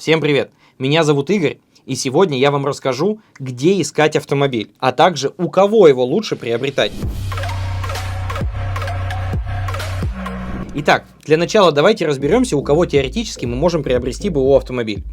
Всем привет! Меня зовут Игорь, и сегодня я вам расскажу, где искать автомобиль, а также у кого его лучше приобретать. Итак, для начала давайте разберемся, у кого теоретически мы можем приобрести БУ автомобиль.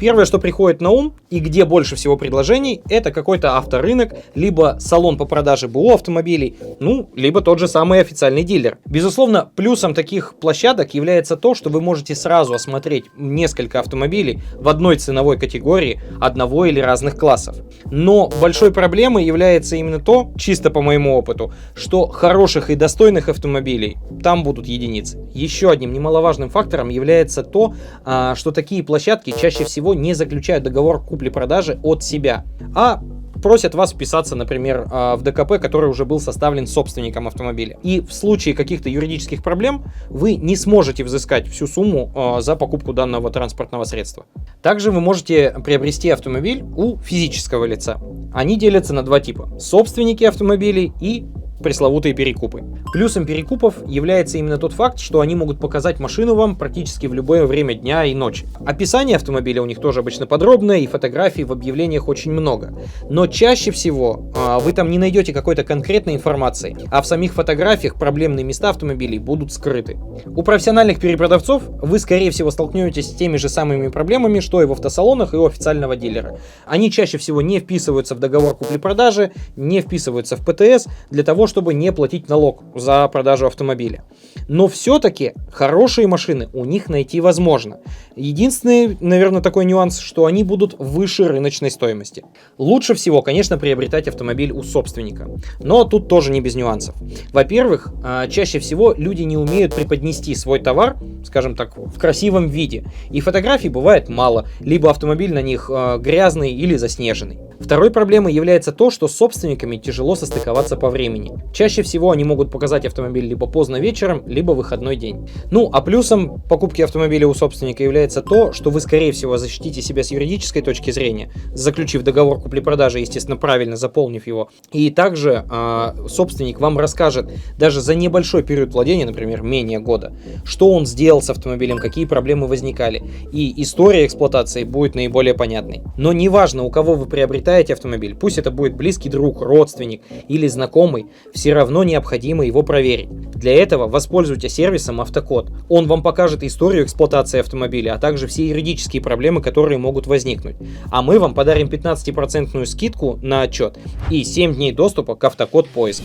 Первое, что приходит на ум и где больше всего предложений, это какой-то авторынок, либо салон по продаже БУ автомобилей, ну, либо тот же самый официальный дилер. Безусловно, плюсом таких площадок является то, что вы можете сразу осмотреть несколько автомобилей в одной ценовой категории одного или разных классов. Но большой проблемой является именно то, чисто по моему опыту, что хороших и достойных автомобилей там будут единицы. Еще еще одним немаловажным фактором является то, а, что такие площадки чаще всего не заключают договор купли-продажи от себя, а просят вас вписаться, например, а, в ДКП, который уже был составлен собственником автомобиля. И в случае каких-то юридических проблем вы не сможете взыскать всю сумму а, за покупку данного транспортного средства. Также вы можете приобрести автомобиль у физического лица. Они делятся на два типа. Собственники автомобилей и пресловутые перекупы. Плюсом перекупов является именно тот факт, что они могут показать машину вам практически в любое время дня и ночи. Описание автомобиля у них тоже обычно подробное, и фотографий в объявлениях очень много. Но чаще всего а, вы там не найдете какой-то конкретной информации, а в самих фотографиях проблемные места автомобилей будут скрыты. У профессиональных перепродавцов вы, скорее всего, столкнетесь с теми же самыми проблемами, что и в автосалонах и у официального дилера. Они чаще всего не вписываются в договор купли-продажи, не вписываются в ПТС для того, чтобы не платить налог за продажу автомобиля. Но все-таки хорошие машины у них найти возможно. Единственный, наверное, такой нюанс, что они будут выше рыночной стоимости. Лучше всего, конечно, приобретать автомобиль у собственника. Но тут тоже не без нюансов. Во-первых, а, чаще всего люди не умеют преподнести свой товар, скажем так, в красивом виде. И фотографий бывает мало, либо автомобиль на них а, грязный или заснеженный. Второй проблемой является то, что собственниками тяжело состыковаться по времени. Чаще всего они могут показать автомобиль либо поздно вечером, либо выходной день. Ну, а плюсом покупки автомобиля у собственника является то, что вы, скорее всего, защитите себя с юридической точки зрения, заключив договор купли-продажи, естественно, правильно заполнив его. И также э, собственник вам расскажет, даже за небольшой период владения, например, менее года, что он сделал с автомобилем, какие проблемы возникали. И история эксплуатации будет наиболее понятной. Но неважно, у кого вы приобретаете автомобиль, пусть это будет близкий друг, родственник или знакомый, все равно необходимо его проверить. Для этого воспользуйтесь сервисом Автокод. Он вам покажет историю эксплуатации автомобиля, а также все юридические проблемы, которые могут возникнуть. А мы вам подарим 15% скидку на отчет и 7 дней доступа к Автокод поиск.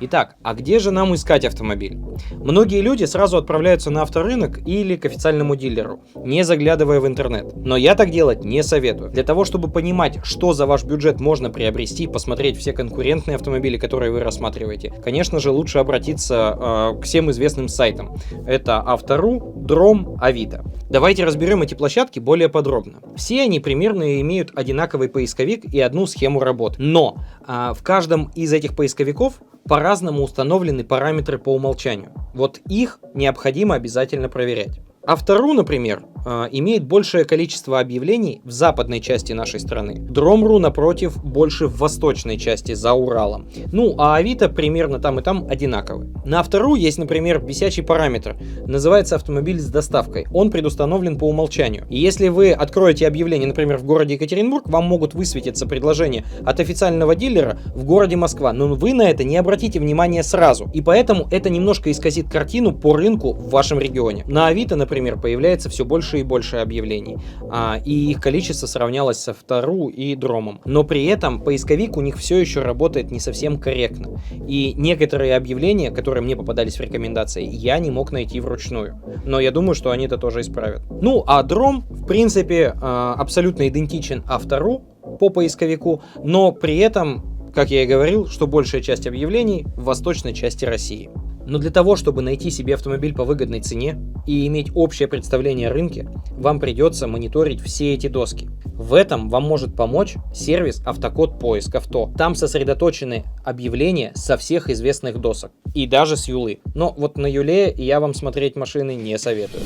Итак, а где же нам искать автомобиль? Многие люди сразу отправляются на авторынок или к официальному дилеру, не заглядывая в интернет. Но я так делать не советую. Для того, чтобы понимать, что за ваш бюджет можно приобрести, посмотреть все конкурентные автомобили, которые вы рассматриваете, конечно же, лучше обратиться э, к всем известным сайтам. Это Автору, Дром, Авито. Давайте разберем эти площадки более подробно. Все они примерно имеют одинаковый поисковик и одну схему работы. Но э, в каждом из этих поисковиков по-разному установлены параметры по умолчанию. Вот их необходимо обязательно проверять. А вторую, например, имеет большее количество объявлений в западной части нашей страны. Дромру, напротив, больше в восточной части, за Уралом. Ну, а Авито примерно там и там одинаковый. На вторую есть, например, висячий параметр. Называется автомобиль с доставкой. Он предустановлен по умолчанию. И если вы откроете объявление, например, в городе Екатеринбург, вам могут высветиться предложение от официального дилера в городе Москва. Но вы на это не обратите внимания сразу. И поэтому это немножко исказит картину по рынку в вашем регионе. На Авито, например, появляется все больше больше и больше объявлений, а, и их количество сравнялось со Втору и Дромом. Но при этом поисковик у них все еще работает не совсем корректно. И некоторые объявления, которые мне попадались в рекомендации, я не мог найти вручную. Но я думаю, что они это тоже исправят. Ну, а Дром, в принципе, а, абсолютно идентичен Автору по поисковику, но при этом, как я и говорил, что большая часть объявлений в восточной части России. Но для того, чтобы найти себе автомобиль по выгодной цене и иметь общее представление о рынке, вам придется мониторить все эти доски. В этом вам может помочь сервис Автокод Поиск Авто. Там сосредоточены объявления со всех известных досок и даже с Юлы. Но вот на Юле я вам смотреть машины не советую.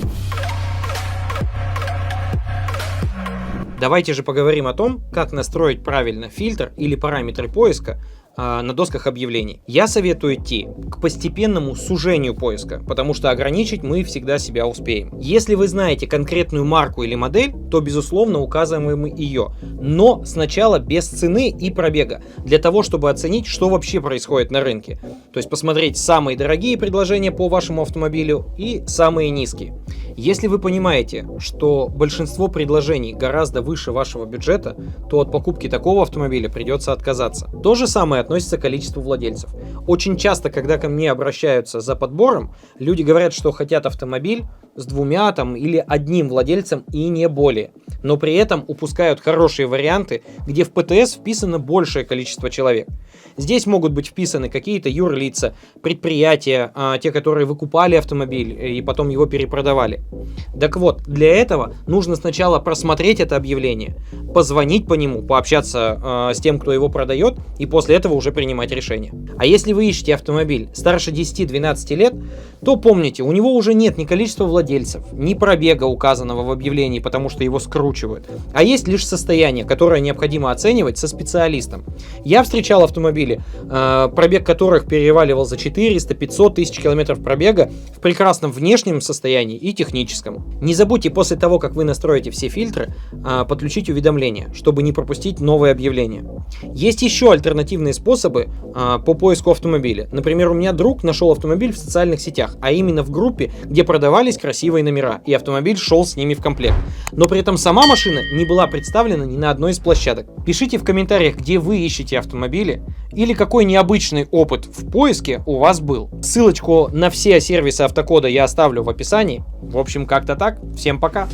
Давайте же поговорим о том, как настроить правильно фильтр или параметры поиска на досках объявлений. Я советую идти к постепенному сужению поиска, потому что ограничить мы всегда себя успеем. Если вы знаете конкретную марку или модель, то безусловно указываем ее, но сначала без цены и пробега, для того, чтобы оценить, что вообще происходит на рынке. То есть посмотреть самые дорогие предложения по вашему автомобилю и самые низкие. Если вы понимаете, что большинство предложений гораздо выше вашего бюджета, то от покупки такого автомобиля придется отказаться. То же самое относится к количеству владельцев. Очень часто, когда ко мне обращаются за подбором, люди говорят, что хотят автомобиль с двумя там или одним владельцем и не более. Но при этом упускают хорошие варианты, где в ПТС вписано большее количество человек. Здесь могут быть вписаны какие-то юрлица, предприятия, а, те, которые выкупали автомобиль и потом его перепродавали. Так вот, для этого нужно сначала просмотреть это объявление, позвонить по нему, пообщаться э, с тем, кто его продает, и после этого уже принимать решение. А если вы ищете автомобиль старше 10-12 лет, то помните, у него уже нет ни количества владельцев, ни пробега указанного в объявлении, потому что его скручивают, а есть лишь состояние, которое необходимо оценивать со специалистом. Я встречал автомобили, э, пробег которых переваливал за 400-500 тысяч километров пробега в прекрасном внешнем состоянии и техническом. Не забудьте после того, как вы настроите все фильтры, э, подключить уведомления, чтобы не пропустить новые объявления. Есть еще альтернативные способы э, по поиску автомобиля. Например, у меня друг нашел автомобиль в социальных сетях, а именно в группе, где продавались красивые номера, и автомобиль шел с ними в комплект. Но при этом сама машина не была представлена ни на одной из площадок. Пишите в комментариях, где вы ищете автомобили, или какой необычный опыт в поиске у вас был. Ссылочку на все сервисы автокода я оставлю в описании. В общем, как-то так. Всем пока!